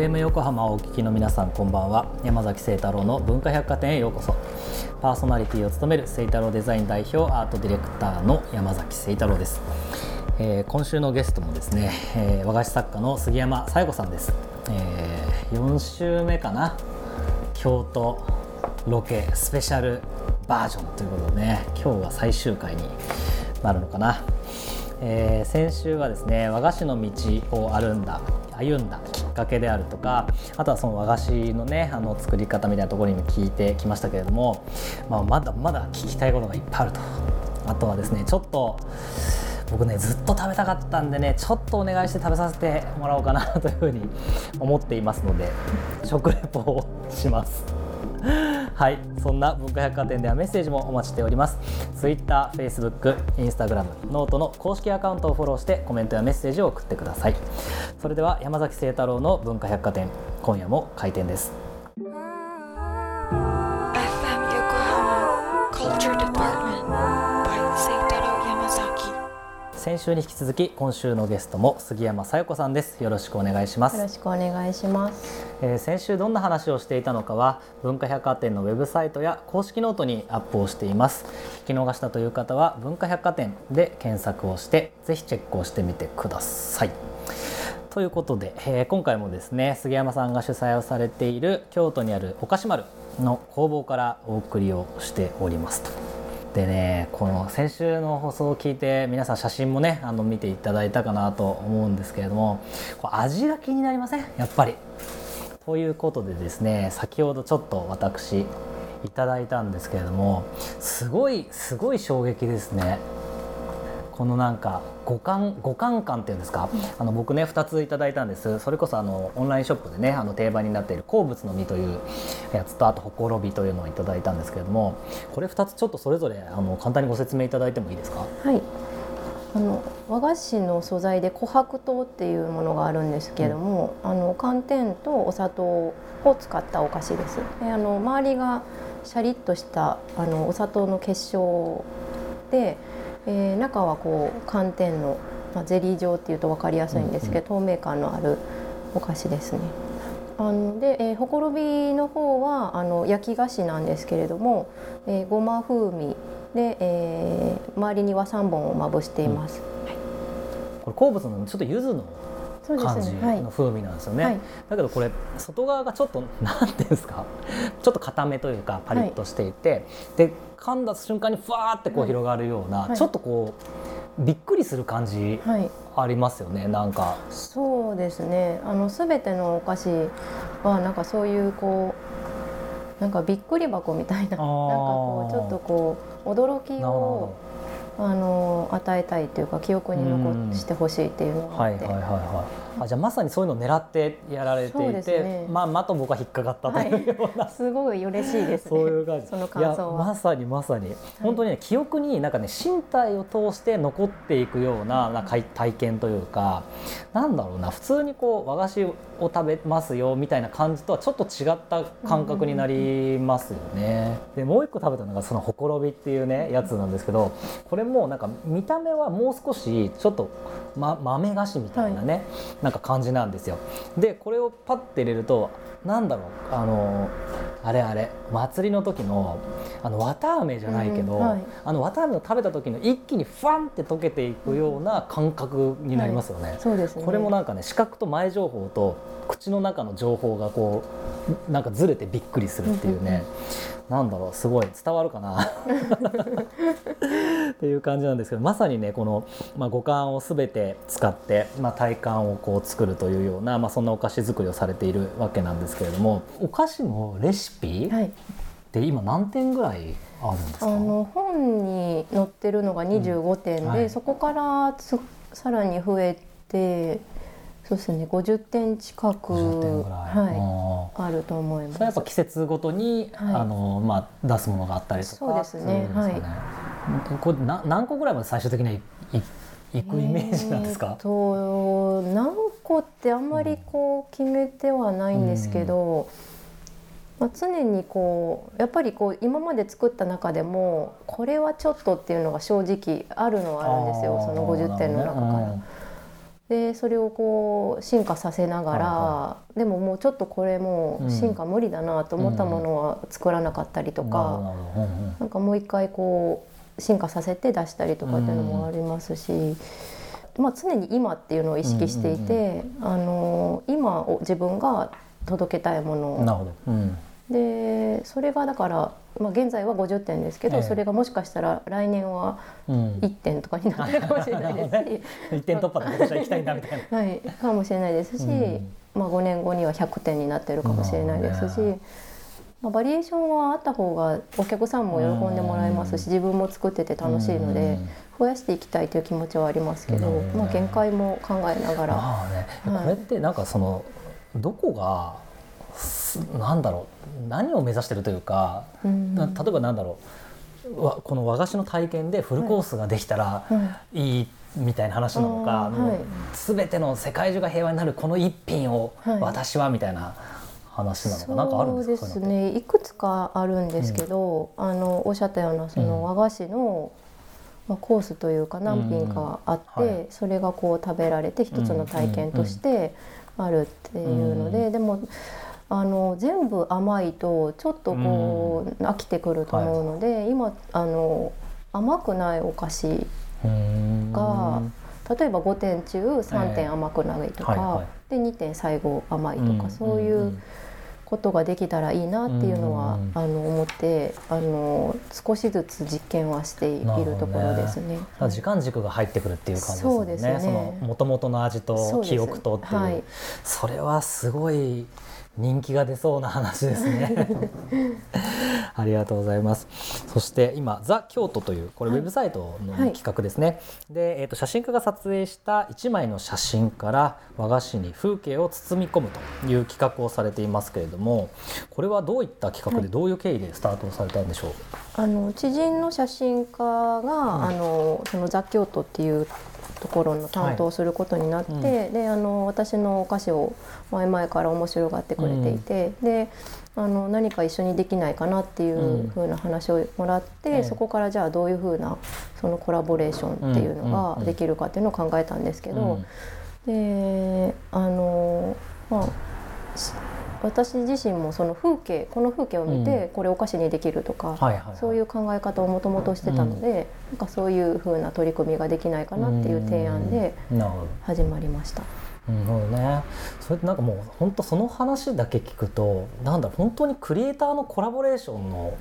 FM 横浜をお聞きの皆さんこんばんは。山崎聖太郎の文化百貨店へようこそ。パーソナリティを務める聖太郎デザイン代表アートディレクターの山崎聖太郎です、えー、今週のゲストもですね、えー、和菓子作家の杉山紗子さんです、えー、4週目かな。京都ロケスペシャルバージョンということでね今日は最終回になるのかな。えー、先週はですね和菓子の道を歩んだ歩んだっかけであるとかあとはその和菓子のねあの作り方みたいなところにも聞いてきましたけれども、まあ、まだまだ聞きたいことがいっぱいあるとあとはですねちょっと僕ねずっと食べたかったんでねちょっとお願いして食べさせてもらおうかなというふうに思っていますので食レポをします。はいそんな文化百貨店ではメッセージもお待ちしております。Twitter、Facebook、Instagram、 note の公式アカウントをフォローしてコメントやメッセージを送ってください。それでは山崎清太郎の文化百貨店今夜も開店です。先週に引き続き今週のゲストも杉山さよ子さんです。よろしくお願いします。よろしくお願いします、えー、先週どんな話をしていたのかは文化百貨店のウェブサイトや公式ノートにアップをしています。聞き逃したという方は文化百貨店で検索をしてぜひチェックをしてみてください。ということで、えー、今回もですね杉山さんが主催をされている京都にあるお菓子丸の工房からお送りをしておりますとでねこの先週の放送を聞いて皆さん写真もねあの見ていただいたかなと思うんですけれども味が気になりません？やっぱり。ということでですね先ほどちょっと私いただいたんですけれどもすごいすごい衝撃ですね。このなんか五感五感感っていうんですか、あの僕ね2ついただいたんです。それこそあのオンラインショップでねあの定番になっている鉱物の実というやつとあとほころびというのをいただいたんですけれどもこれ2つちょっとそれぞれあの簡単にご説明いただいてもいいですか？はい。あの和菓子の素材で琥珀糖っていうものがあるんですけれども、うん、あの寒天とお砂糖を使ったお菓子です。であの周りがシャリッとしたあのお砂糖の結晶でえー、中はこう寒天の、まあ、ゼリー状っていうと分かりやすいんですけど、透明感のあるお菓子ですね。あので、えー、ほころびの方はあの焼き菓子なんですけれども、えー、ごま風味で、えー、周りには3本をまぶしています。うんはい、これ鉱物のちょっと柚子の感じの風味なんですよね、はい、だけどこれ外側がちょっとなんていうんですか？ちょっと固めというかパリッとしていて、はい、で噛んだ瞬間にふわーってこう広がるような、はい、ちょっとこうびっくりする感じありますよね、はい、なんか。そうですね。あの全てのお菓子はなんかそういうこうなんかびっくり箱みたいななんかこうちょっとこう驚きをあの与えたいというか記憶に残してほしいっていうのがあって。はいはいはいはいあじゃあまさにそういうのを狙ってやられていて、ね、まあまと僕は引っかかったというような、はい、すごい嬉しいです、ね、そういう感じ。その感想は。まさにまさに、はい、本当にね記憶になんかね身体を通して残っていくようなな体験というかなんだろうな普通にこう和菓子を食べますよみたいな感じとはちょっと違った感覚になりますよね。でもう一個食べたのがそのほころびっていうねやつなんですけどこれもなんか見た目はもう少しちょっと、ま、豆菓子みたいなね、はいなんか感じなんですよ。でこれをパッて入れるとなんだろうあのあれあれ祭りの時のあの綿あめじゃないけど、うんはい、あの綿あめを食べた時の一気にファンって溶けていくような感覚になりますよね。はい、そうですね。これもなんかね視覚と前情報と口の中の情報がこうなんかずれてびっくりするっていうね、なんだろうすごい伝わるかな っていう感じなんですけどまさにねこの、まあ、五感を全て使って、まあ、体感をこう作るというような、まあ、そんなお菓子作りをされているわけなんですけれどもお菓子のレシピ、はい、って今何点ぐらいあるんですか？あの本に載ってるのが25点で、うんはい、そこからさらに増えてそうですね50点近くはい、あると思います。やっぱ季節ごとに、はい、あのまあ出すものがあったりとかそうですね。すね。はい。これな何個ぐらいまで最終的にはいいくイメージなんですか？えー、と何個ってあんまりこう決めてはないんですけど。まあ、常にこうやっぱりこう今まで作った中でもこれはちょっとっていうのが正直あるのはあるんですよその50点の中から。でそれをこう進化させながら、はでももうちょっとこれもう進化無理だなと思ったものは作らなかったりとか、うん。なんかもう一回こう進化させて出したりとかっていうのもありますし、まあ、常に今っていうのを意識していて、あの今を自分が届けたいものなるほど、うん、でそれがだから、まあ、現在は50点ですけど、ええ。それがもしかしたら来年はうん。1点とかになってるかもしれないですし、一点突破で今年は行きたいんだみたいな。はい、かもしれないですし、うん。まあ、5年後には100点になってるかもしれないですし、なるほどねまあ、バリエーションはあった方がお客さんも喜んでもらえますし、自分も作ってて楽しいので、増やしていきたいという気持ちはありますけど、まあ、限界も考えながら。まあね、はい。これってなんかそのどこがすなんだろう何を目指してるというか、うん。な例えばなんだろうわこの和菓子の体験でフルコースができたらいいみたいな話なのか、はい。全ての世界中が平和になるこの一品をはい。私はみたいな話なのか、な？んかあるんですか？そうですね。いくつかあるんですけど、あのおっしゃったようなその和菓子の、まあ、コースというか何品かあって、うん。はい。それがこう食べられて一つの体験としてあるっていうので、うん。でもあの全部甘いとちょっとこう、飽きてくると思うので、今あの甘くないお菓子が例えば5点中3点甘くないとか、はいはいで2点最後甘いとか、んそういうことができたらいいなっていうのは、うんあの思ってあの少しずつ実験はしているところですね。だから時間軸が入ってくるっていう感じですね。そうですね。その味と記憶とっていう、はい。それはすごい人気が出そうな話ですね。ありがとうございます。そして今ザ京都というこれウェブサイトのはい企画ですね。で、えっ、と写真家が撮影した1枚の写真から和菓子に風景を包み込むという企画をされていますけれども、これはどういった企画でどういう経緯でスタートされたんでしょう？あの知人の写真家が、あのその雑京都っていうところの担当をすることになって、はい。であの私のお菓子を前々から面白がってくれていて、であの何か一緒にできないかなっていうふうな話をもらって、ええそこからじゃあどういうふうなそのコラボレーションっていうのうんうんうん。ができるかっていうのを考えたんですけど、うん。であのまあし私自身もその風景この風景を見てこれお菓子にできるとか、はいはいはいそういう考え方をもともとしてたので、なんかそういうふうな取り組みができないかなっていう提案で。始まりました。なるほどね。それってなんかもう本当その話だけ聞くとなんだろう本当にクリエイターのコラボレーションの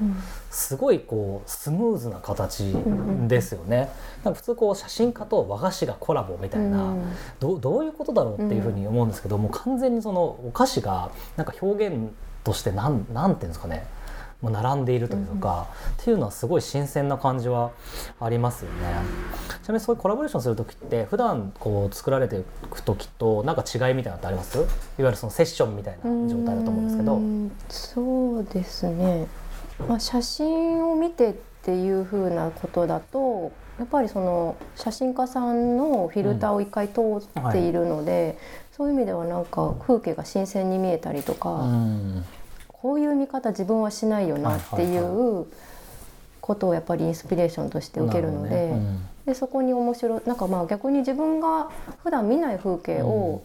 すごいこうスムーズな形ですよね。なんか普通こう写真家と和菓子がコラボみたいな、うんどうどういうことだろうっていうふうに思うんですけど、もう完全にそのお菓子がなんか表現としてなんなんていうんですかね。もう並んでいるというか、っていうのはすごい新鮮な感じはありますよね。ちなみにそういうコラボレーションする時って普段こう作られていく時となんか違いみたいなのってあります？いわゆるそのセッションみたいな状態だと思うんですけど。うんそうですね、まあ、写真を見てっていうふうなことだとやっぱりその写真家さんのフィルターを一回通っているので、そういう意味ではなんか風景が新鮮に見えたりとか、うんこういう見方自分はしないよなっていうことをやっぱりインスピレーションとして受けるので。でそこに面白いなんかまあ逆に自分が普段見ない風景を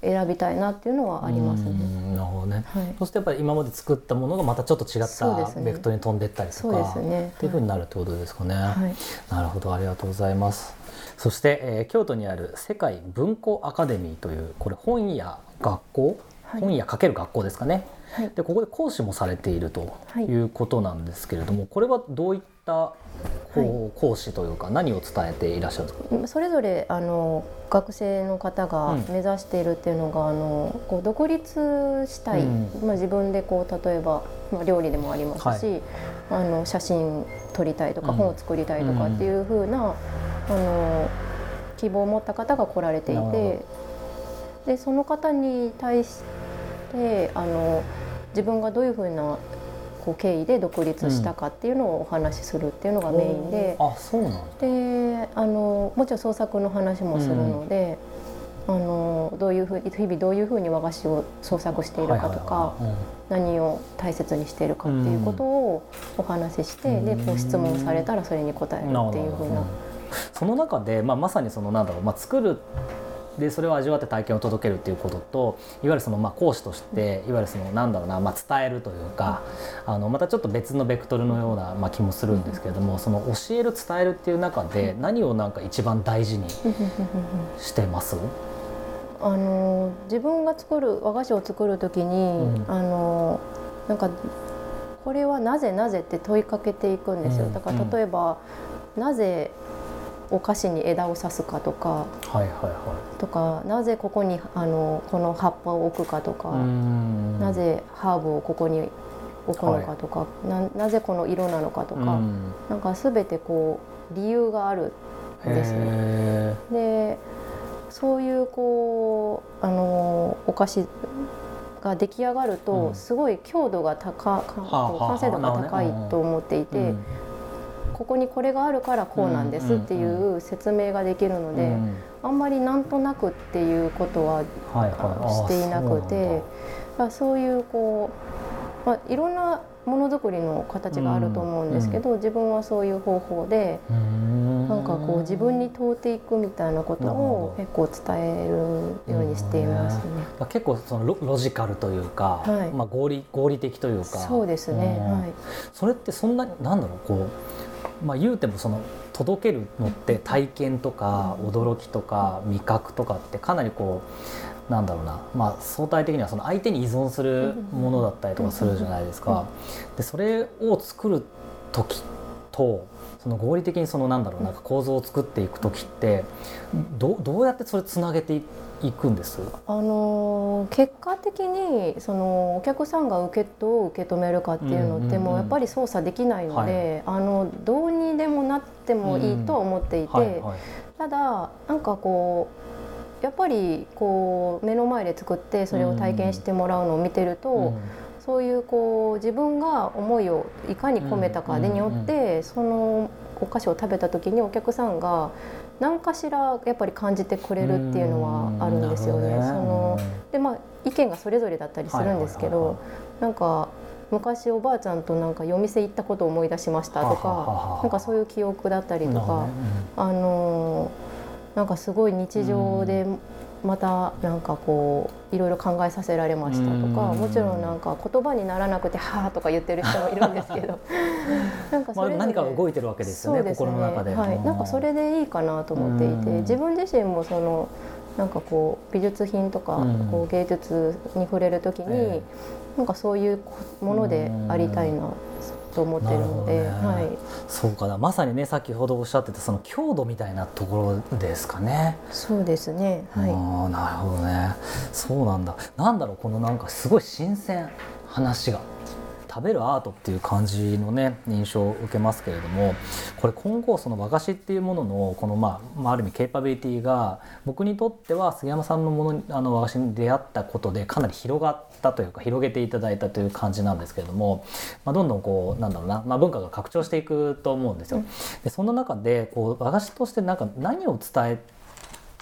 選びたいなっていうのはありますね。うんなるほどね。はいそうするとやっぱり今まで作ったものがまたちょっと違ったベクトルに飛んでったりとそうか、ですねっていうふうになるってことですかね。はいなるほどありがとうございます。そして、えー京都にある世界文庫アカデミーというこれ本屋学校、はい本屋かける学校ですかね。はい。でここで講師もされているとはい。いうことなんですけれども、これはどういったこう、講師というか何を伝えていらっしゃるんですか？それぞれあの学生の方がうん。目指しているっていうのが、あのこう独立したい、うん。まあ、自分でこう例えば、まあ、料理でもありますし、あの写真撮りたいとか、うん。本を作りたいとかっていうふうな、あの希望を持った方が来られていてでその方に対してあの自分がどういうふうなこう経緯で独立したかっていうのをお話しするっていうのがメインで。あそうなんであのもちろん創作の話もするので、あのどういうふう日々どういうふうに和菓子を創作しているかとか、何を大切にしているかっていうことをお話しして、うん。でこう質問されたらそれに答えるっていうふうな。その中で、まあ、まさにそのなんだろう、まあ、作るでそれを味わって体験を届けるっていうことといわゆるそのまあ講師としていわゆるそのなんだろうな、まあ、伝えるというか、あのまたちょっと別のベクトルのような、まあ、気もするんですけれどもその教える伝えるっていう中で何をなんか一番大事にしてます？あの自分が作る和菓子を作る時に、うん。あのなんかこれはなぜなぜって問いかけていくんですよ。うん。だから例えば、なぜお菓子に枝を刺すかとかはいはいはとかなぜここにあのこの葉っぱを置くかとか、なぜハーブをここに置くのかとか、ななぜこの色なのかとか、うん。なんか全てこう理由があるんですね。へでそういうこうあのお菓子が出来上がると、うん。すごい強度が高かはあはあ完成度が高いと思っていて、ーうんここにこれがあるからこうなんですっていう説明ができるので、うん。あんまりなんとなくっていうことはしていなくてそうなんだ。だからそういうこう、まあ、いろんなものづくりの形があると思うんですけど、自分はそういう方法でうん。なんかこう自分に問うていくみたいなことを結構伝えるようにしていますね。まあ結構そのロロジカルというか、はい。まあ合理合理的というか。そうですね、うん。はい。それってそんなになんだろうこうまあ言うてもその届けるのって体験とか驚きとか味覚とかってかなりこうなんだろうな、まあ、相対的にはその相手に依存するものだったりとかするじゃないですか。でそれを作る時とその合理的にそのなんだろうなんか構造を作っていく時ってどうどうやってそれつなげていいくんです？あのー結果的にそのお客さんが受けどう受け止めるかっていうのってもうやっぱり操作できないので、あのどうにでもなってもいいとは思っていて、はいはいただなんかこうやっぱりこう目の前で作ってそれを体験してもらうのを見てると、うん。そういうこう自分が思いをいかに込めたかでによって、そのお菓子を食べた時にお客さんが何かしらやっぱり感じてくれるっていうのはあるんですよね。うんなるそのでまあ意見がそれぞれだったりするんですけはいはいはい。どなんか昔おばあちゃんとなんか夜店行ったことを思い出しましたとかはなんかそういう記憶だったりとかね。あのなんかすごい日常でまたなんかこういろいろ考えさせられましたとかうん。もちろんなんか言葉にならなくて「はあ」とか言ってる人もいるんですけど なんかまあ、それ何かが動いてるわけですよねすね。心の中で。はい、なんかそれでいいかなと思っていてうん。自分自身もそのなんかこう美術品とかうん。こう芸術に触れる時に、えなんかそういうものでありたいなと思ってるので、ねはい、そうかなまさにねさっきほどおっしゃってたその強度みたいなところですかね。そうですね。はい。あーなるほどねそうなんだなんだろうこのなんかすごい新鮮話が食べるアートっていう感じのね印象を受けますけれどもこれ今後その和菓子っていうもののこのまあ、まあ、ある意味ケーパビリティが僕にとっては杉山さんのものにあの和菓子に出会ったことでかなり広がったというか広げていただいたという感じなんですけれども、まあ、どんどんこうなんだろうな、まあ、文化が拡張していくと思うんですよ。でそんな中でこう和菓子としてなんか何を伝え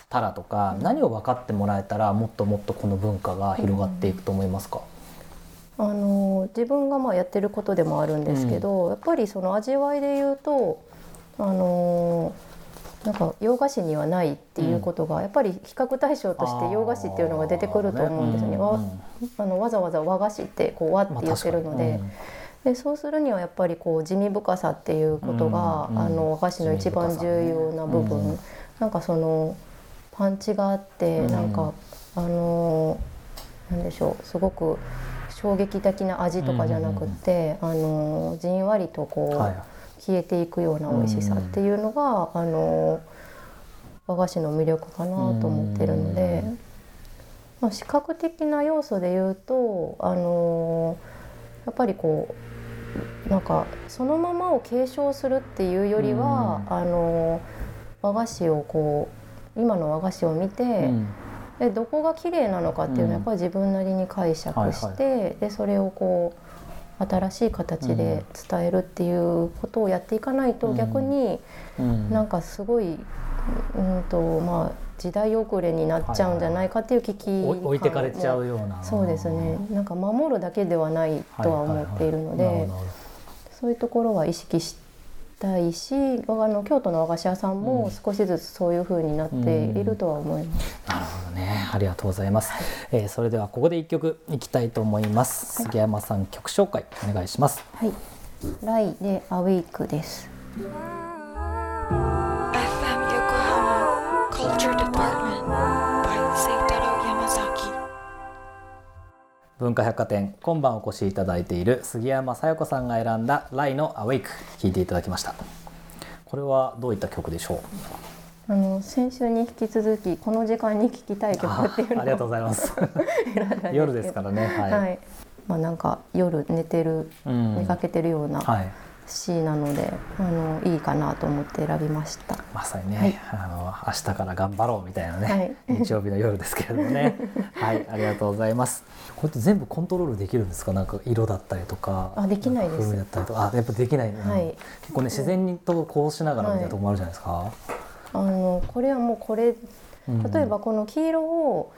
たらとか何を分かってもらえたらもっともっとこの文化が広がっていくと思いますか、あの自分がまあやってることでもあるんですけど、やっぱりその味わいで言うとあのなんか洋菓子にはないっていうことが、やっぱり比較対象として洋菓子っていうのが出てくると思うんですよね。わあのわざわざ和菓子ってこう和って言ってるので。でそうするにはやっぱりこう地味深さっていうことが、うんあの和菓子の一番重要な部分、うんなんかそのパンチがあって、うんなんかあのなんでしょうすごく衝撃的な味とかじゃなくて、あのじんわりとこう、はい消えていくような美味しさっていうのが、あの和菓子の魅力かなと思ってるので、うん。まあ、視覚的な要素で言うとあのやっぱりこうなんかそのままを継承するっていうよりは、あの和菓子をこう今の和菓子を見て、うん。でどこが綺麗なのかっていうのはうんやっぱり自分なりに解釈して、でそれをこう新しい形で伝えるっていうことをやっていかないとうん。逆にうん。なんかすごい、うんとまあ、時代遅れになっちゃうんじゃないかっていう危機置いてかれちゃもうような。そうですね。なんか守るだけではないとは思っているのでそういうところは意識したいしあの京都の和菓子屋さんも少しずつそういう風になっているとは思います。ね。ありがとうございます、えーそれではここで一曲いきたいと思います、杉山さん曲紹介お願いします。はい、ライでアウェイクです。FM Yokohama Culture Department by Seitaro Yamazaki. 文化百貨店今晩お越しいただいている杉山さや子さんが選んだ「ライのアウェイク」聴いていただきました。これはどういった曲でしょう？あの先週に引き続きこの時間に聴きたい曲っていうのをあありがとうございます。夜ですからねはい、はい、まあなんか夜寝てるうん見かけてるようなはい。シーンなので、あのいいかなと思って選びました。まさにね、はい。あの明日から頑張ろうみたいなね、はい。日曜日の夜ですけれどもね。はいありがとうございます。これって全部コントロールできるんですか？なんか色だったりとかあできないです。風味だったりとか。あやっぱできない、うん。はい。結構ね自然にとこうしながらみたいなところもあるじゃないですか、あのこれはもうこれうん。例えばこの黄色を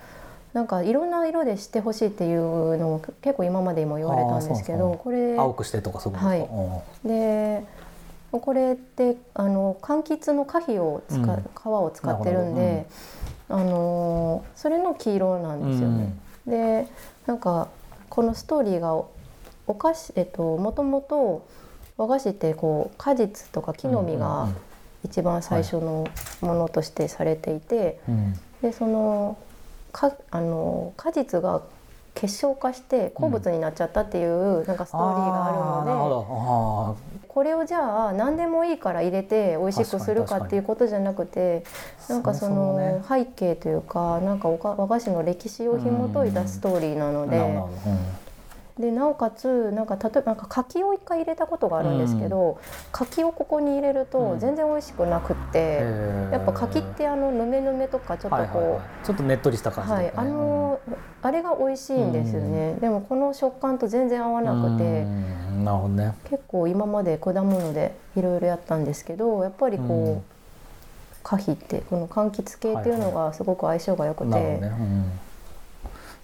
なんかいろんな色でしてほしいっていうのも結構今までも言われたんですけどこれ青くしてとかそういうことでこれってあの柑橘の果皮を使、うん。皮を使ってるんで、あのそれの黄色なんですよね。でなんかこのストーリーがおお菓子えっともともと和菓子ってこう果実とか木の実が一番最初のものとしてされていて、うんうん。でそのかあの果実が結晶化して鉱物になっちゃったっていうなんかストーリーがあるので、これをじゃあ何でもいいから入れて美味しくするかっていうことじゃなくてなんかその背景というかなんかおか和菓子の歴史を紐解いたストーリーなのででなおかつなんか例えばなんか柿を一回入れたことがあるんですけど、柿をここに入れるうん。と全然美味しくなくって、へー。やっぱ柿ってあのぬめぬめとかちょっとこう、はいはいはい。ちょっとねっとりした感じはい、あのあれが美味しいんですよね、でもこの食感と全然合わなくて、うん。なるほどね。結構今まで果物でいろいろやったんですけどやっぱりこう、うん。果皮ってこの柑橘系っていうのがすごく相性が良くて、なるほどね、うん、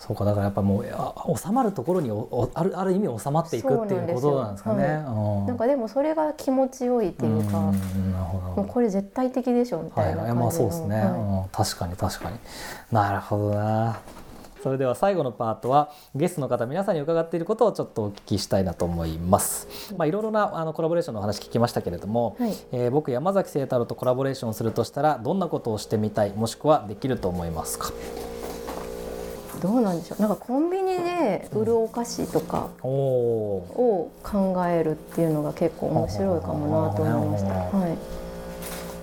そうかだからやっぱもうあ収まるところにおおあるある意味収まっていくっていうことなんですかね。うんなんかでもそれが気持ちよいっていうか、んなるほど。これ絶対的でしょみたいなはいはい、まあそうですね、はい。うん、確かに確かに。なるほどな。それでは最後のパートはゲストの方皆さんに伺っていることをちょっとお聞きしたいなと思います、まあ、いろいろなあのコラボレーションの話聞きましたけれども、はい。えー僕山崎清太郎とコラボレーションするとしたらどんなことをしてみたいもしくはできると思いますか？どうなんでしょう。なんかコンビニで売るお菓子とかを考えるっていうのが結構面白いかもなと思いました。はい。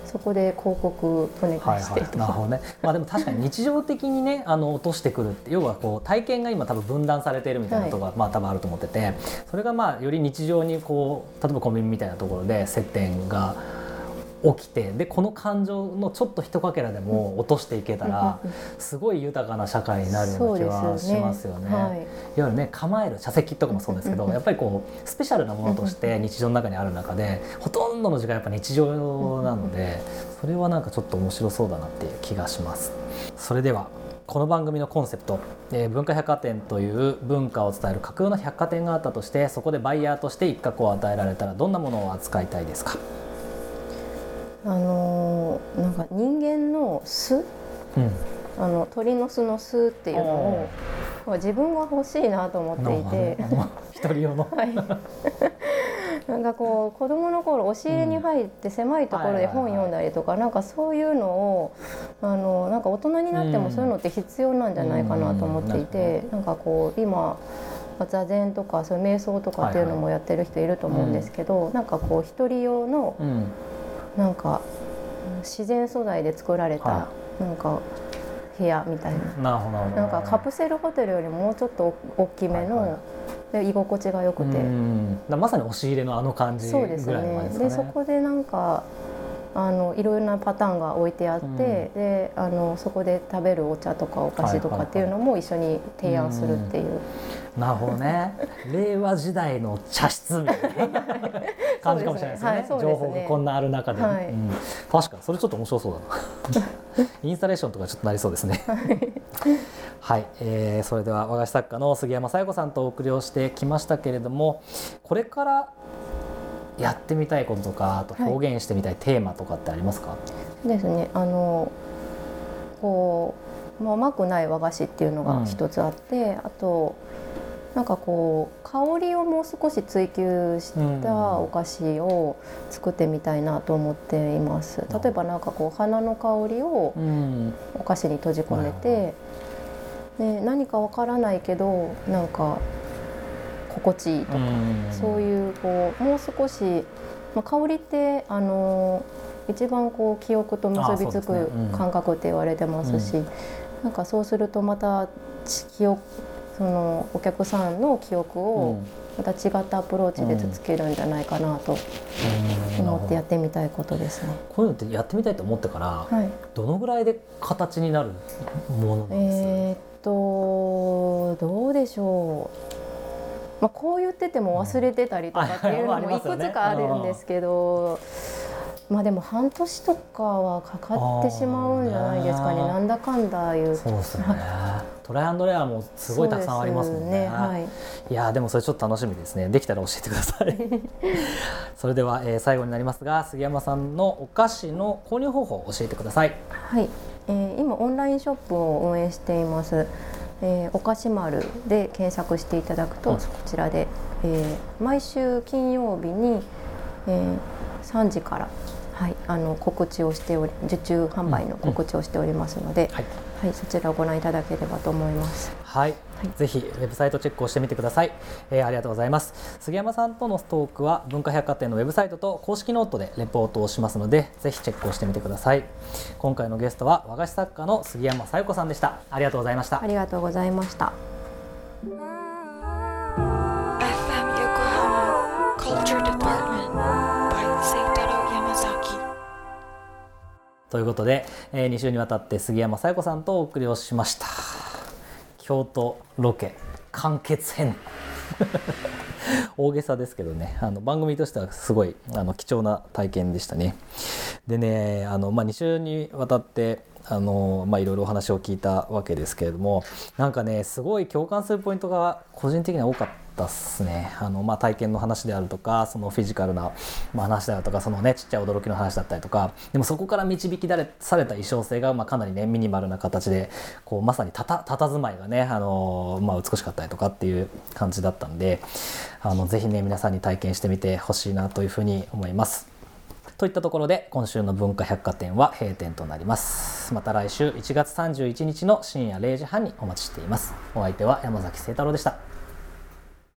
そこで広告お願いはいしてとはい、なるほどね。まあでも確かに日常的にね あの落としてくるって要はこう体験が今多分分断されているみたいなところが、まあ多分あると思ってて。それがまあより日常にこう例えばコンビニみたいなところで接点が起きてでこの感情のちょっと一かけらでも落としていけたらすごい豊かな社会になるような気はしますよね。はい。いわゆるね構える茶席とかもそうですけど、やっぱりこうスペシャルなものとして日常の中にある中でほとんどの時間やっぱ日常なのでそれはなんかちょっと面白そうだなっていう気がします。それではこの番組のコンセプト、えー文化百貨店という文化を伝える架空の百貨店があったとしてそこでバイヤーとして一角を与えられたらどんなものを扱いたいですか、あのーなんか人間の巣？うん。あの鳥の巣の巣っていうのをまあ自分が欲しいなと思っていて、一人用の。はい、なんかこう子供の頃押し入れに入って狭いところで本読んだりとか、なんかそういうのをあのなんか大人になってもそういうのって必要なんじゃないかなと思っていて、なんかこう今まあ座禅とかそういう瞑想とかっていうのもやってる人いると思うんですけど、なんかこう一人用のうんなんか自然素材で作られた、はなんか部屋みたいな。なるほど。ななんかカプセルホテルよりももうちょっと大きめの、はいはい。で居心地が良くて、まさに押し入れのあの感じぐらいのですかね。でそこでなんかあのいろいろなパターンが置いてあって、うん。であのそこで食べるお茶とかお菓子とかっていうのも一緒に提案するっていう、なるほどね。令和時代の茶室みたいな 感じかもしれないですよね。はいすね。情報がこんなある中で、はい。うん、確かにそれちょっと面白そうだな。インスタレーションとかちょっとなりそうですね。はい、えーそれでは和菓子作家の杉山さや子さんとお送りをしてきましたけれども、これからやってみたいこととかあと表現してみたいテーマとかってありますか、ですね。あのこう、まあ、甘くない和菓子っていうのが一つあって、あとなんかこう香りをもう少し追求したお菓子を作ってみたいなと思っています。例えばなんかこう花の香りをうん。お菓子に閉じ込めて、で何かわからないけどなんか心地いいとか、そういうこうもう少し、まあ、香りってあの一番こう記憶と結びつく感覚って言われてますし、なんかそうするとまたち記憶そのお客さんの記憶をまた違ったアプローチでつつけるんじゃないかなと思ってやってみたいことですね。こういうのってやってみたいと思ってからはい。どのぐらいで形になるものなんです？えーっとどうでしょう、まあ、こう言ってても忘れてたりとかっていうのもいくつかあるんですけど、まあでも半年とかはかかってしまうんじゃないですかね。なんだかんだ言うそうですよねトライアンドレアもすごいたくさんありますもんね。そうですはい。いやーでもそれちょっと楽しみですね。できたら教えてください。それでは、えー最後になりますが杉山さんのお菓子の購入方法を教えてください。はい、えー今オンラインショップを運営しています、えーおかし丸で検索していただくと、うん。こちらで、えー毎週金曜日に、えー3時から、はい、あの告知をしており受注販売の告知をしておりますので、はい。はい、そちらをご覧いただければと思います。はい、ぜひウェブサイトチェックをしてみてください、えーありがとうございます。杉山さんとのトークは文化百貨店のウェブサイトと公式ノートでレポートをしますのでぜひチェックをしてみてください。今回のゲストは和菓子作家の杉山さよ子さんでした。ありがとうございました。ありがとうございました。ということで、え2週にわたって杉山さよ子さんとお送りをしました。京都ロケ完結編。大げさですけどね。あの番組としてはすごいあの貴重な体験でしたね。でねあの、まあ、2週にわたってあのまあいろいろお話を聞いたわけですけれどもなんかねすごい共感するポイントが個人的には多かった。っすね。あの、まあ、体験の話であるとかそのフィジカルな、話であるとかそのねちっちゃい驚きの話だったりとかでもそこから導きだれされた衣装性が、まあ、かなりねミニマルな形でこうまさにたた佇まいがねあの、まあ、美しかったりとかっていう感じだったんであのぜひね皆さんに体験してみてほしいなというふうに思います。といったところで今週の文化百貨店は閉店となります。また来週1月31日の深夜0時半にお待ちしています。お相手は山崎清太郎でした。